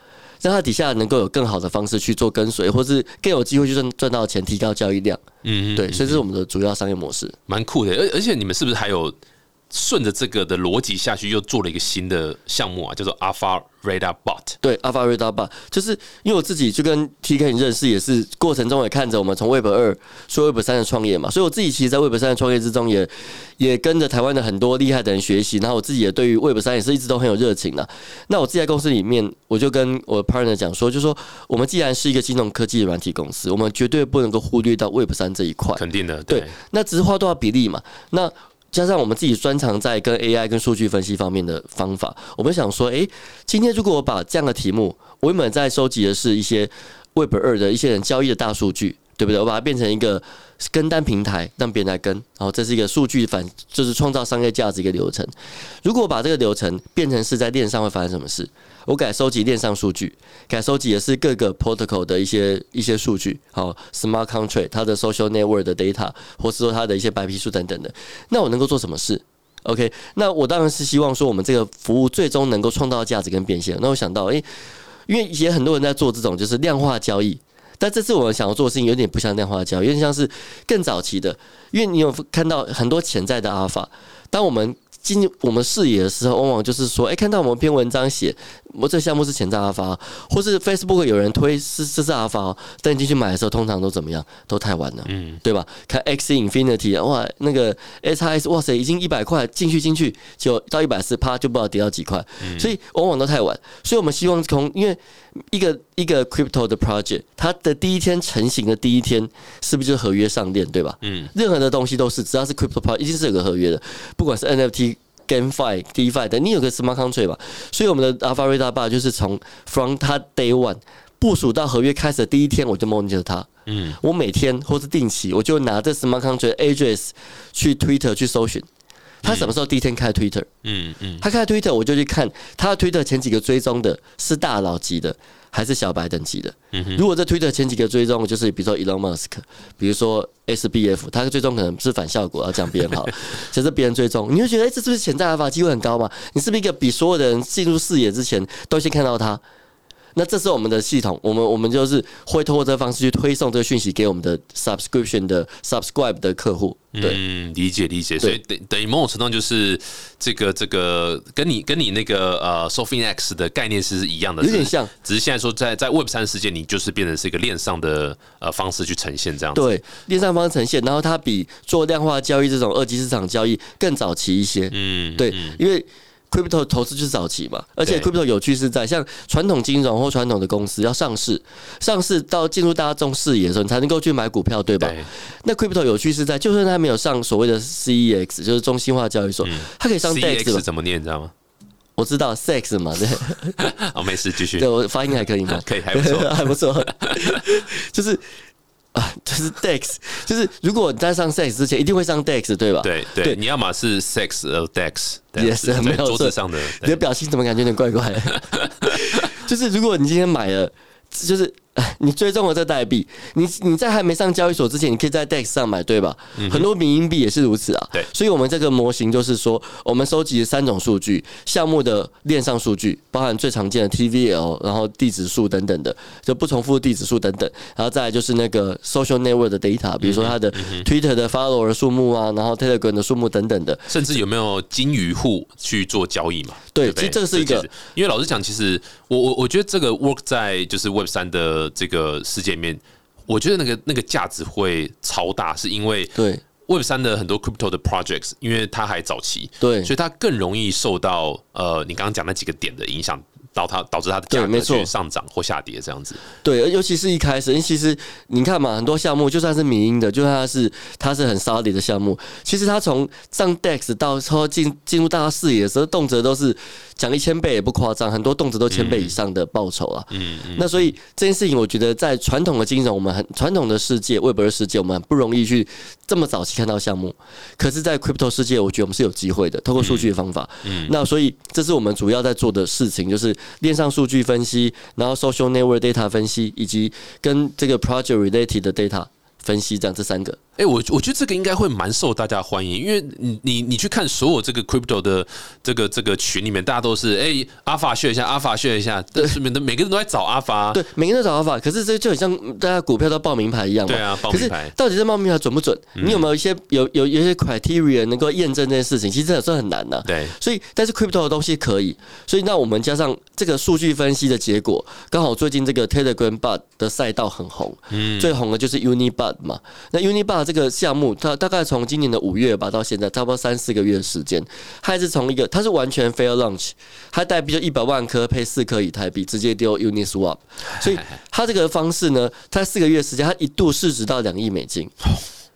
让它底下能够有更好的方式去做跟随，或是更有机会去赚赚到钱，提高交易量。嗯嗯，对，所以这是我们的主要商业模式。蛮酷的。而而且你们是不是还有顺着这个的逻辑下去，又做了一个新的项目啊，叫做 Alpha Radar Bot？对，Alpha Radar Bot，就是因为我自己就跟 TK 你认识，也是过程中也看着我们从 Web 二说 Web 三的创业嘛，所以我自己其实，在 Web 三的创业之中也，也跟着台湾的很多厉害的人学习，然后我自己也对于 Web 三也是一直都很有热情的。那我自己在公司里面，我就跟我的 partner 讲说，就说我们既然是一个金融科技的软体公司，我们绝对不能够忽略到 Web 三这一块。肯定的，对对，那只是花多少比例嘛？那加上我们自己专长在跟 AI 跟数据分析方面的方法，我们想说，诶，今天如果我把这样的题目，我原本在收集的是一些 Web 二的一些人交易的大数据，对不对？我把它变成一个跟单平台，让别人来跟，然后这是一个数据反，就是创造商业价值一个流程。如果把这个流程变成是在链上会发生什么事？我改收集链上数据，改收集的是各个 protocol 的一些一些数据，好 smart contract 它的 social network 的 data，或是说它的一些白皮书等等的，那我能够做什么事？OK，那我当然是希望说我们这个服务最终能够创造价值跟变现。那我想到，诶、因为也很多人在做这种就是量化交易，那这次我们想要做的事情有点不像量化交易，有点像是更早期的，因为你有看到很多潜在的阿尔法，当我们进入我们视野的时候，往往就是说，哎、看到我们篇文章写，我这项目是潜在阿尔法，或是 Facebook 有人推是这是阿尔法哦，但你进去买的时候，通常都怎么样？都太晚了，嗯，对吧？看 X Infinity 哇，那个 SIS 哇塞，已经一百块进去进去，就到一百四，啪就不知道跌到几块，所以往往都太晚。所以我们希望从因为一个一个 crypto 的 project，它的第一天成型的第一天，是不是就是合约上链，对吧？嗯，任何的东西都是，只要是 crypto project，一定是有个合约的，不管是 NFT。GameFi、DeFi 等，你有个 smart contract 吧？所以我们的 Alpha Radar Bar 就是从 from 它 day one 部署到合约开始的第一天，我就 monitor 它。嗯，我每天或是定期，我就拿这 smart contract address 去 Twitter 去搜寻，他什么时候第一天开 Twitter？嗯嗯，他开 Twitter，我就去看他的 Twitter 前几个追踪的是大佬级的还是小白等级的。嗯如果这 Twitter 前几个追踪就是比如说 Elon Musk，比如说 SBF，他的追踪可能是反效果，要讲别人好，就是别人追踪，你会觉得哎、这是不是潜在阿法机会很高嘛？你是不是一个比所有的人进入视野之前都先看到他？那这是我们的系统，我们我们就是会通过这个方式去推送这个讯息给我们的 subscription 的 subscribe 的客户。对，嗯，理解理解，所以等等于某种程度上就是这个这个跟你跟你那个呃 Sophie X 的概念是一样的，有点像只是现在说在在 Web 三世界，你就是变成是一个链上的呃方式去呈现这样子。对，链上方呈现，然后它比做量化交易这种二级市场交易更早期一些。嗯，对，因为 crypto 投资就是早期嘛，而且 crypto 有趣是在像传统金融或传统的公司要上市，上市到进入大众视野的时候，你才能够去买股票，对吧？对那 crypto 有趣是在，就算它没有上所谓的 CEX，就是中心化交易所，它可以上 DEX，CX 嘛？怎么念你知道吗？我知道 sex 嘛，对，哦，没事，继续对，我发音还可以吗？可以，还不错。还不错，就是啊，就是 DEX，就是如果你在上 sex 之前，一定会上 DEX，对吧？对对，对你要么是 sex 呃 dex，也是在没有错桌子上的，你的表情怎么感觉有点怪怪的？就是如果你今天买了，就是哎 你追踪了这代币，你你在还没上交易所之前，你可以在 DEX 上买，对吧？很多民营币也是如此啊。对所以我们这个模型就是说，我们收集三种数据：项目的链上数据，包含最常见的 TVL，然后地址数等等的，就不重复地址数等等，然后再来就是那个 social network 的 data，比如说它的 Twitter 的 follower 数目啊，然后 Telegram 的数目等等的。甚至有没有金鱼户去做交易嘛？不对其实这个是一个因为老实讲，其实我我我觉得这个 work 在就是 Web 三的这个世界里面，我觉得那个那个价值会超大，是因为对。Web 三的很多 crypto 的 projects，因为它还早期，对。所以它更容易受到呃你刚刚讲那几个点的影响。到它导致它的价格去上涨或下跌这样子，对，尤其是一开始，因为其实你看嘛，很多项目就算是民营的，就算它是它是很 solid 的项目，其实它从上 DEX 到后进进入大家视野的时候，动辄都是讲一千倍也不夸张，很多动辄都千倍以上的报酬啊。嗯嗯，那所以这件事情，我觉得在传统的金融，我们很传统的世界，Web 二世界，我们很不容易去这么早期看到项目。可是，在 Crypto 世界，我觉得我们是有机会的，透过数据的方法。嗯，那所以这是我们主要在做的事情，就是链上数据分析，然后 Social Network Data 分析，以及跟这个 Project Related 的 Data 分析，这样这三个。哎、我我觉得这个应该会蛮受大家欢迎，因为你你你去看所有这个 crypto 的这个这个群里面，大家都是哎阿法学一下，阿法学一下，但是每个每个人都在找阿法，对，每个人都找阿法，可是这就很像大家股票都报名牌一样嘛。对啊报可是名牌嗯到底这报名牌准不准？你有没有一些有有有一些 criteria 能够验证这件事情？其实有时候很难的、对所以，但是 crypto 的东西可以，所以那我们加上这个数据分析的结果，刚好最近这个 Telegram Bud 的赛道很红，嗯最红的就是 Uni Bud 嘛。那 Unibot 这个项目，它大概从今年的五月吧到现在，差不多三四个月的时间，它还是从一个它是完全 fair launch，它代币就一百万颗配四颗以太币，直接丢 Uniswap，所以它这个方式呢，它四个月时间，它一度市值到两亿美金。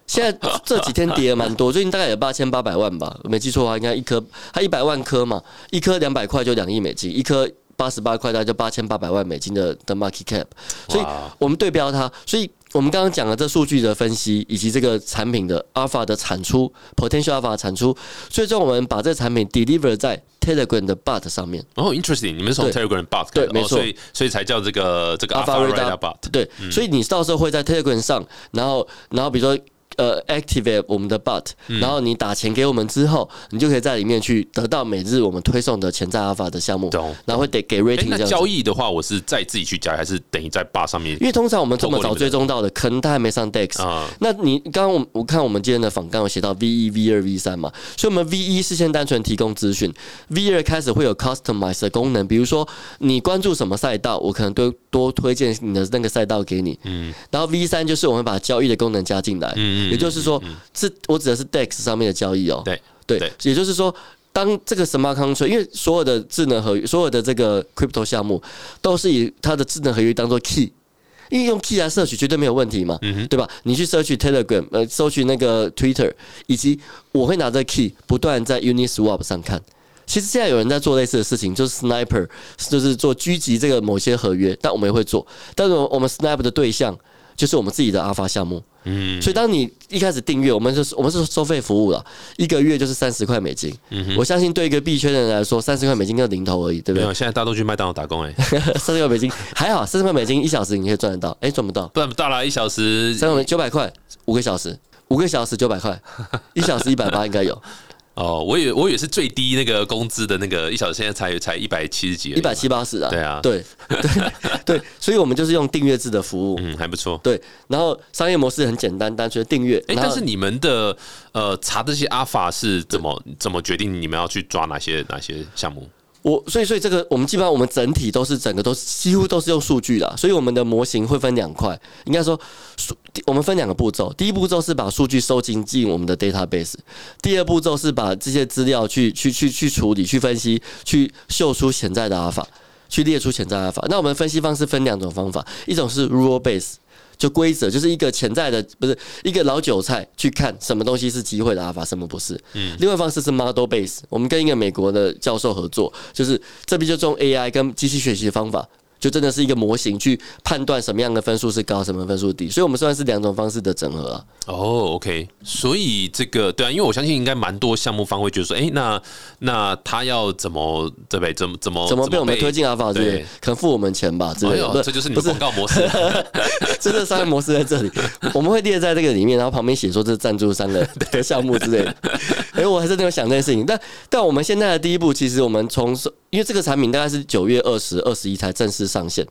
现在这几天跌了蛮多，最近大概有八千八百万吧，没记错的话，应该一颗它一百万颗嘛，一颗两百块就两亿美金，一颗八十八块大概就八千八百万美金的的 market cap，所以我们对标它，所以我们刚刚讲了这数据的分析，以及这个产品的 alpha 的产出，potential alpha 的产出，最终我们把这个产品 deliver 在 Telegram 的 bot 上面。哦，interesting，你们是从 Telegram 哦，对没错所以所以才叫这个这个 Alpha Radar Radar bot，对，所以你到时候会在 Telegram 上，然后然后比如说。呃，activate 我们的 bot，、然后你打钱给我们之后，你就可以在里面去得到每日我们推送的潜在 alpha 的项目，懂然后会得给哎 rating 这那样。交易的话，我是再自己去加，还是等于在 bot 上面因为通常我们这么早追踪到的，可能他还没上 DEX，、啊？那你刚刚我我看我们今天的访纲有写到 V 一、V 二、V 三嘛，所以我们 V 一是先单纯提供资讯，V 二开始会有 customize 的功能，比如说你关注什么赛道，我可能多多推荐你的那个赛道给你，嗯，然后 V 三就是我们把交易的功能加进来，嗯嗯也就是说，是我指的是 DEX 上面的交易哦，对对对，也就是说。当这个 smart contract，因为所有的智能合约，所有的这个 crypto 项目，都是以它的智能合约当做 key，因为用 key 来摄取绝对没有问题嘛，对吧？你去摄取 Telegram，呃，搜取那个 Twitter，以及我会拿这个 key 不断在 Uniswap 上看。其实现在有人在做类似的事情，就是 sniper，就是做狙击这个某些合约，但我们也会做。但是我们 sniper 的对象就是我们自己的 alpha 项目，嗯，所以当你一开始订阅，我们是我们是收费服务了，一个月就是三十块美金。嗯我相信对一个币圈的人来说，三十块美金跟零头而已，对不对？没有，现在大家都去麦当劳打工哎、三十块美金还好，三十块美金一小时你可以赚得到，哎，赚？不到，赚不到啦一小时。三十九百块五个小时，五个小时九百块，一小时一百八应该有，哦，我以为我以为是最低那个工资的那个一小时，现在才才一百七十几一百七八十啊，对啊对 对对，所以我们就是用订阅制的服务，嗯，还不错。对，然后商业模式很简单，单纯订阅，但是你们的呃查这些阿法是怎么怎么决定你们要去抓哪些哪些项目？我所以所以这个我们基本上我们整体都是整个都几乎都是用数据的，所以我们的模型会分两块，应该说数我们分两个步骤，第一步骤是把数据收进进我们的 database，第二步骤是把这些资料去去去去处理、去分析、去秀出潜在的阿尔法，去列出潜在的阿法。那我们分析方式分两种方法，一种是 rule base。就规则就是一个潜在的，不是一个老韭菜去看什么东西是机会的阿法，什么不是。嗯。另外一方式是 model base，我们跟一个美国的教授合作，就是这边就用 AI 跟机器学习的方法，就真的是一个模型去判断什么样的分数是高，什么分数低。所以我们算是两种方式的整合啊。哦，OK，所以这个对啊，因为我相信应该蛮多项目方会觉得说，哎、那那他要怎么对不对？怎么怎么怎么被我们推进阿法之类对，可能付我们钱吧之类的。，这就是你的广告模式。这个商业模式在这里，我们会列在这个里面，然后旁边写说这是赞助商的 的项目之类的。哎、我还真的有想这件事情，但但我们现在的第一步，其实我们从因为这个产品大概是九月二十二十一才正式上线，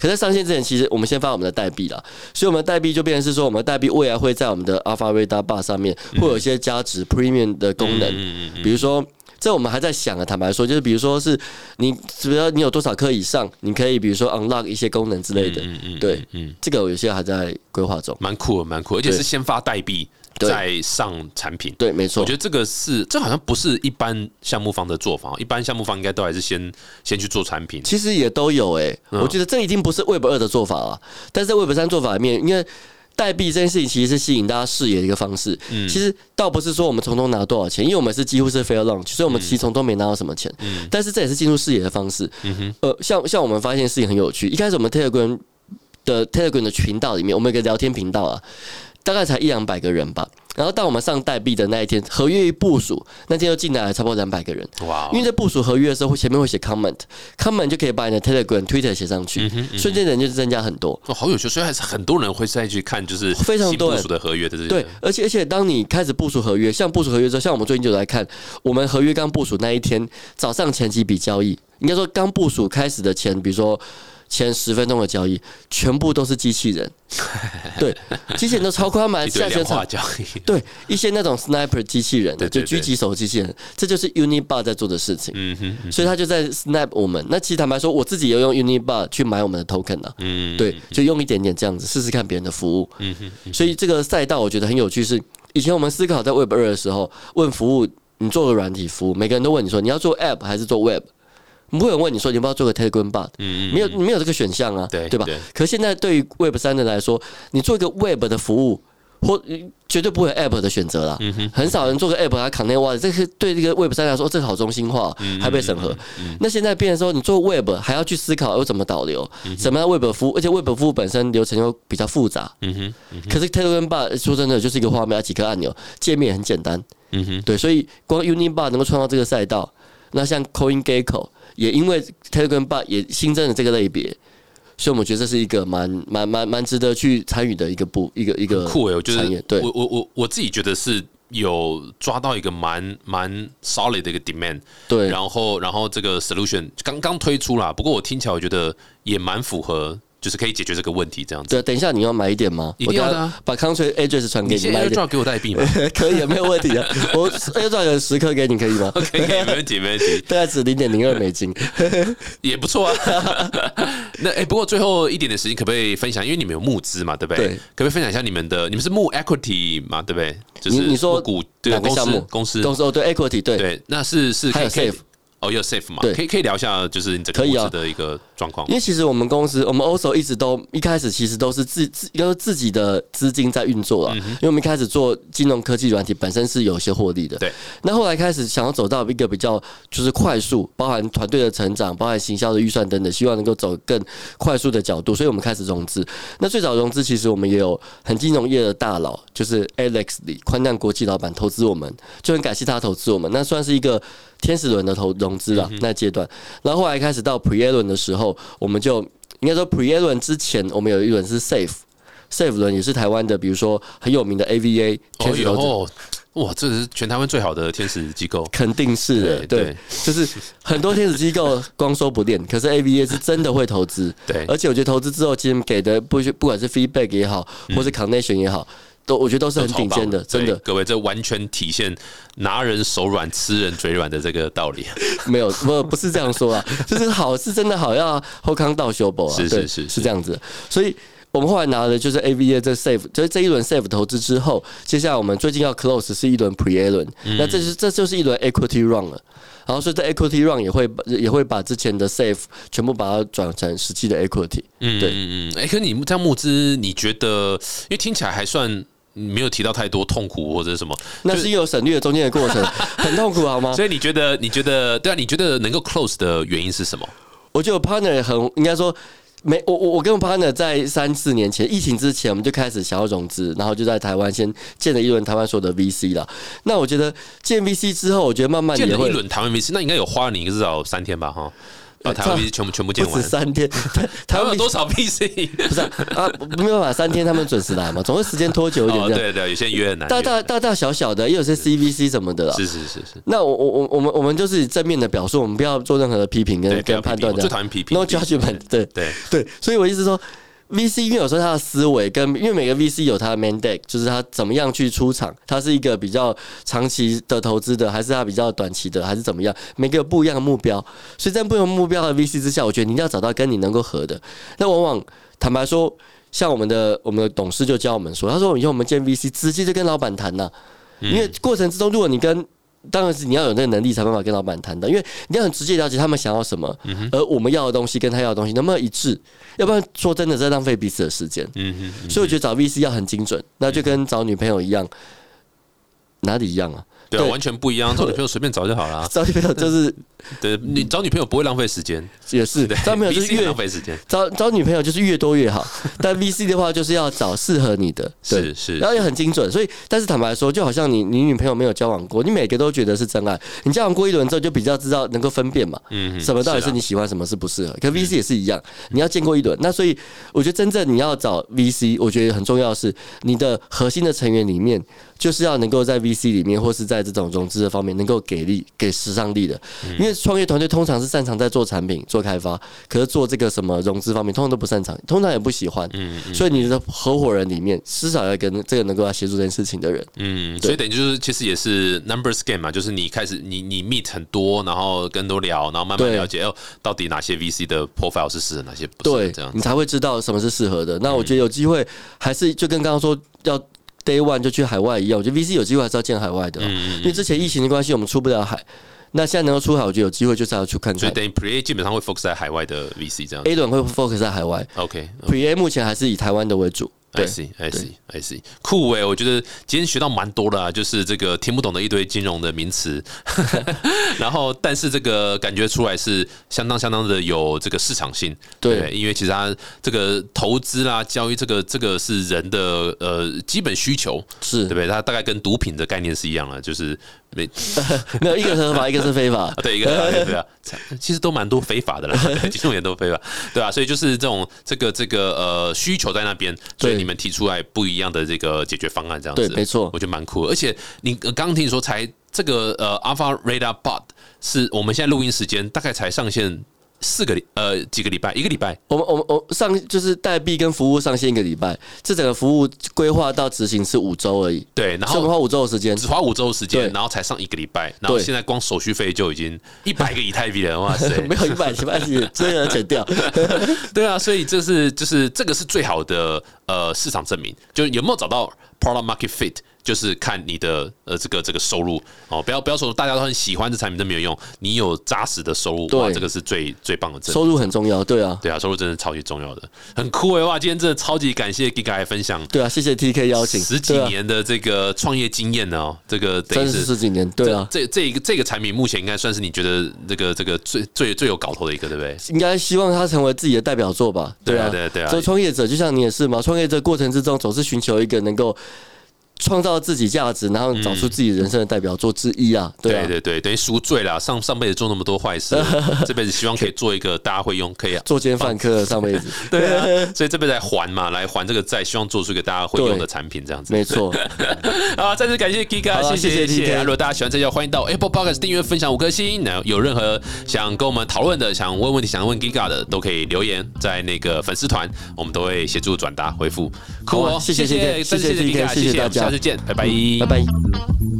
可在上线之前，其实我们先发我们的代币啦，所以我们的代币就变成是说，我们的代币未来会在我们的 Alpha Radar Bar 上面会有一些加值 Premium 的功能，比如说。这我们还在想啊，坦白说，就是比如说是你，比如说你有多少颗以上，你可以比如说 unlock 一些功能之类的，嗯嗯，对，嗯，这个有些还在规划中。蛮酷的，蛮酷的，而且是先发代币对再上产品。对，没错我觉。得这个是，这好像不是一般项目方的做法。一般项目方应该都还是先先去做产品。其实也都有诶、嗯我觉得这已经不是 Web 二的做法了，但是在 Web 三做法里面，因为代币这件事情其实是吸引大家视野的一个方式。嗯其实倒不是说我们从中拿多少钱，因为我们是几乎是 fair launch，所以我们其实从中没拿到什么钱。嗯但是这也是进入视野的方式。嗯哼呃，像像我们发现事情很有趣，一开始我们 Telegram 的 Telegram 的群道里面，我们有个聊天频道啊，大概才一两百个人吧。然后到我们上代币的那一天，合约一部署，那天就进来了差不多两百个人。哇因为在部署合约的时候，会前面会写 comment，comment 就可以把你的 Telegram、Twitter 写上去，瞬间人就增加很多。哦，好有趣，所以还是很多人会再去看，就是非常多部署的合约的这些。对，而且而且当你开始部署合约，像部署合约之后，像我们最近就来看，我们合约刚部署那一天早上前几笔交易，应该说刚部署开始的前，比如说。前十分钟的交易全部都是机器人，对，机器人都超快，他买下全场交易。对一些那种 sniper 机器人，对对对就狙击手机器人，这就是 Unibar 在做的事情。嗯哼，嗯所以他就在 snap 我们。那其实坦白说，我自己也有用 Unibar 去买我们的 token 啊，嗯，对，就用一点点这样子试试看别人的服务。嗯哼，所以这个赛道我觉得很有趣是，以前我们思考在 Web 二的时候，问服务你做个软体服务，每个人都问你说你要做 App 还是做 Web，不会有人问你说你要不要做个 Telegram bot，嗯没有没有这个选项啊，对对吧对？可现在对于 Web 三的来说，你做一个 Web 的服务。或绝对不会有 App 的选择啦，嗯很少人做个 App 它 connect 哇，这是对这个 Web 三来说，哦这个好中心化，嗯还被审核。那现在变成说，你做 Web 还要去思考要怎么导流，嗯什么样 Web 服务，而且 Web 服务本身流程又比较复杂。嗯哼，可是 Telegram Bar 说真的就是一个画面，几颗按钮，界面也很简单。嗯哼，对，所以光 Unibar 能够创造这个赛道，那像 CoinGecko 也因为 Telegram 也新增了这个类别，所以我们觉得这是一个蛮蛮蛮蛮值得去参与的一个部一个一个酷诶，我觉得对。我我我我自己觉得是有抓到一个蛮蛮 solid 的一个 demand，对。然后然后这个 solution 刚刚推出啦，不过我听起来我觉得也蛮符合，就是可以解决这个问题这样子。对，等一下你要买一点吗？一定要的把 Country Address 传给你你买一点。AirDrop 给我代币吗？可以，没有问题的。我 AirDrop 有十颗给你，可以吗？？OK，可以，没问题，没问题，大概只零点零二美金。也不错啊。那哎、不过最后一点点时间，可不可以分享？因为你们有募资嘛，对不对？对可不可以分享一下你们的？你们是募 equity 嘛，对不对？就是你你说股对公司？公司公司哦，对 Equity 对，对，那是是还有可以 Safe 哦，有 safe 嘛？对可以可以聊一下，就是你这个可以啊募资的一个状况因。为其实我们公司，我们 also 一直都一开始其实都是自自都是自己的资金在运作嗯啊，因为我们一开始做金融科技软体本身是有一些获利的。对。那后来开始想要走到一个比较就是快速，包含团队的成长，包含行销的预算等等，希望能够走更快速的角度，所以我们开始融资。那最早融资其实我们也有很金融业的大佬，就是 Alex 李宽难国际老板投资我们，就很感谢他投资我们，那算是一个天使轮的投融资了、那阶段。然后后来开始到 Pre A 轮的时候，我们就应该说 Pre A 轮之前，我们有一轮是 Safe。Safe 轮也是台湾的，比如说很有名的 AVA 哦天使投资哦，哇，这是全台湾最好的天使机构。肯定是的，对对，就是很多天使机构光说不练，可是 AVA 是真的会投资，对而且我觉得投资之后，其实给的不不管是 feedback 也好，或是 connection 也好，都我觉得都是很顶尖的，真的各位，这完全体现拿人手软、吃人嘴软的这个道理。没有不不是这样说啊，就是好是真的好，要后康道修补啊，是是是是是这样子，所以。我们后来拿的就是 AVA 这 Safe，就是这一轮 Safe 投资之后，接下来我们最近要 close 是一轮 Pre A 轮，嗯那这是这就是一轮 Equity Run 了。然后所以这 Equity Run 也会也会把之前的 Safe 全部把它转成实际的 Equity。嗯，对嗯嗯。哎、可你这样募资，你觉得？因为听起来还算没有提到太多痛苦或者什么，那是有省略了中间的过程，很痛苦好吗？所以你觉得？你觉得？对啊，你觉得能够 close 的原因是什么？我觉得 partner 很应该说。没，我我我跟我 partner 在三四年前疫情之前，我们就开始想要融资，然后就在台湾先建了一轮台湾所有的 VC 了。那我觉得建 VC 之后，我觉得慢慢也会建了一轮台湾 VC，那应该有花了你至少三天吧？哈，把台湾全部全部建完。三天，台台湾有多少 PC？不是啊，啊没有办法，三天他们准时来嘛，总会时间拖久一点哦，这样。对对，有些人约很难大。大大大小小的，也有些 CVC 什么的啦。是是是是，那我我我我们我们就是正面的表述，我们不要做任何的批评跟跟判断的最。讨厌批评。No judgment，对对，对，所以我意思说，VC 因为有时候他的思维跟因为每个 VC 有他的 mandate，就是他怎么样去出场，他是一个比较长期的投资的，还是他比较短期的，还是怎么样，每个有不一样的目标。所以在不同目标的 VC 之下，我觉得你一定要找到跟你能够合的。那往往坦白说，像我们的我们的董事就教我们说，他说以后我们见 VC 直接就跟老板谈呐、因为过程之中，如果你跟当然是你要有那个能力才办法跟老板谈的，因为你要很直接了解他们想要什么，而我们要的东西跟他要的东西能不能一致，要不然说真的在浪费彼此的时间。嗯嗯，所以我觉得找 VC 要很精准，那就跟找女朋友一样，哪里一样啊？对啊，完全不一样。找女朋友随便找就好了。找女朋友就是对，你找女朋友不会浪费时间，也是对，找女朋友就是越浪费时间。找找女朋友就是越多越好，但 VC 的话就是要找适合你的，对是是然后也很精准。所以，但是坦白说，就好像你你女朋友没有交往过，你每个都觉得是真爱，你交往过一轮之后就比较知道能够分辨嘛，嗯，什么到底啊是你喜欢，什么是不适合。可 VC 也是一样，你要见过一轮。那所以我觉得真正你要找 VC，我觉得很重要的是你的核心的成员里面，就是要能够在 VC 里面或是在这种融资的方面能够给力、给时尚力的。因为创业团队通常是擅长在做产品、做开发，可是做这个什么融资方面，通常都不擅长，通常也不喜欢。嗯所以你的合伙人里面，至少要跟这个能够来协助这件事情的人。嗯，所以等于就是其实也是 numbers game 嘛，就是你开始你你 meet 很多，然后跟多聊，然后慢慢了解哦，到底哪些 VC 的 profile 是适合，哪些不适合对这样，你才会知道什么是适合的。那我觉得有机会，还是就跟刚刚说要 day one 就去海外一样，我觉得 VC 有机会还是要见海外的啊，嗯因为之前疫情的关系，我们出不了海。那现在能够出海，我觉得有机会就是要去看看。所以等于 pre A 基本上会 focus 在海外的 VC 这样。A 轮会 focus 在海外 OK，，Pre A 目前还是以台湾的为主。I 对 see, I see, I see，酷诶、我觉得今天学到蛮多的啊，就是这个听不懂的一堆金融的名词，然后但是这个感觉出来是相当相当的有这个市场性，对不因为其实它这个投资啦、交易这个这个是人的呃基本需求，是对不对？它大概跟毒品的概念是一样的，就是没 没有 一个是合法，一个是非法啊，。对，一个对对啊，其实都蛮多非法的啦，对金融也都非法，对啊，所以就是这种这个这个呃需求在那边，所以你们提出来不一样的这个解决方案，这样子，对没错我觉得蛮酷的。而且你刚听你说才这个呃 Alpha Radar Bot 是我们现在录音时间大概才上线四个礼呃几个礼拜，一个礼拜，我们我们我上就是代币跟服务上线一个礼拜，这整个服务规划到执行是五周而已，对，然后。所以我们花五周的时间。只花五周的时间，然后才上一个礼拜，然后对现在光手续费就已经一百个以太币了，哇塞！没有一百一百几，这个要剪掉。对啊，所以这是就是这个是最好的呃市场证明，就有没有找到 product market fit 就是看你的呃这个这个收入哦，不要不要说大家都很喜欢这产品都没有用，你有扎实的收入，哇，对这个是最最棒的证。收入很重要，对啊，对啊，收入真的超级重要的，很酷哎哇！今天真的超级感谢 Giga 来分享对啊，谢谢 TK 邀请，十几年的这个创业经验呢哦，这个真是是十几年，对啊，这这这一个这个产品目前应该算是你觉得这个这个最最最有搞头的一个，对不对？应该希望它成为自己的代表作吧？对啊啊，对啊对啊所以创业者就像你也是嘛，创业者过程之中总是寻求一个能够创造自己价值，然后找出自己人生的代表作之一啊，对啊，对对，等于赎罪了。上上辈子做那么多坏事，这辈子希望可以做一个大家会用，可以作奸犯科上辈子，对啊，所以这辈子来还嘛，来还这个债，希望做出一个大家会用的产品，这样子。没错，啊，再次感谢 Giga，好谢谢谢谢如果大家喜欢这条，欢迎到 Apple Podcast 订阅、分享五颗星。那有任何想跟我们讨论的、想问问题、想问 Giga 的，都可以留言在那个粉丝团，我们都会协助转达回复。酷哦，谢谢谢谢谢谢谢 Giga，TK 谢谢谢大家下次见，拜拜，拜拜。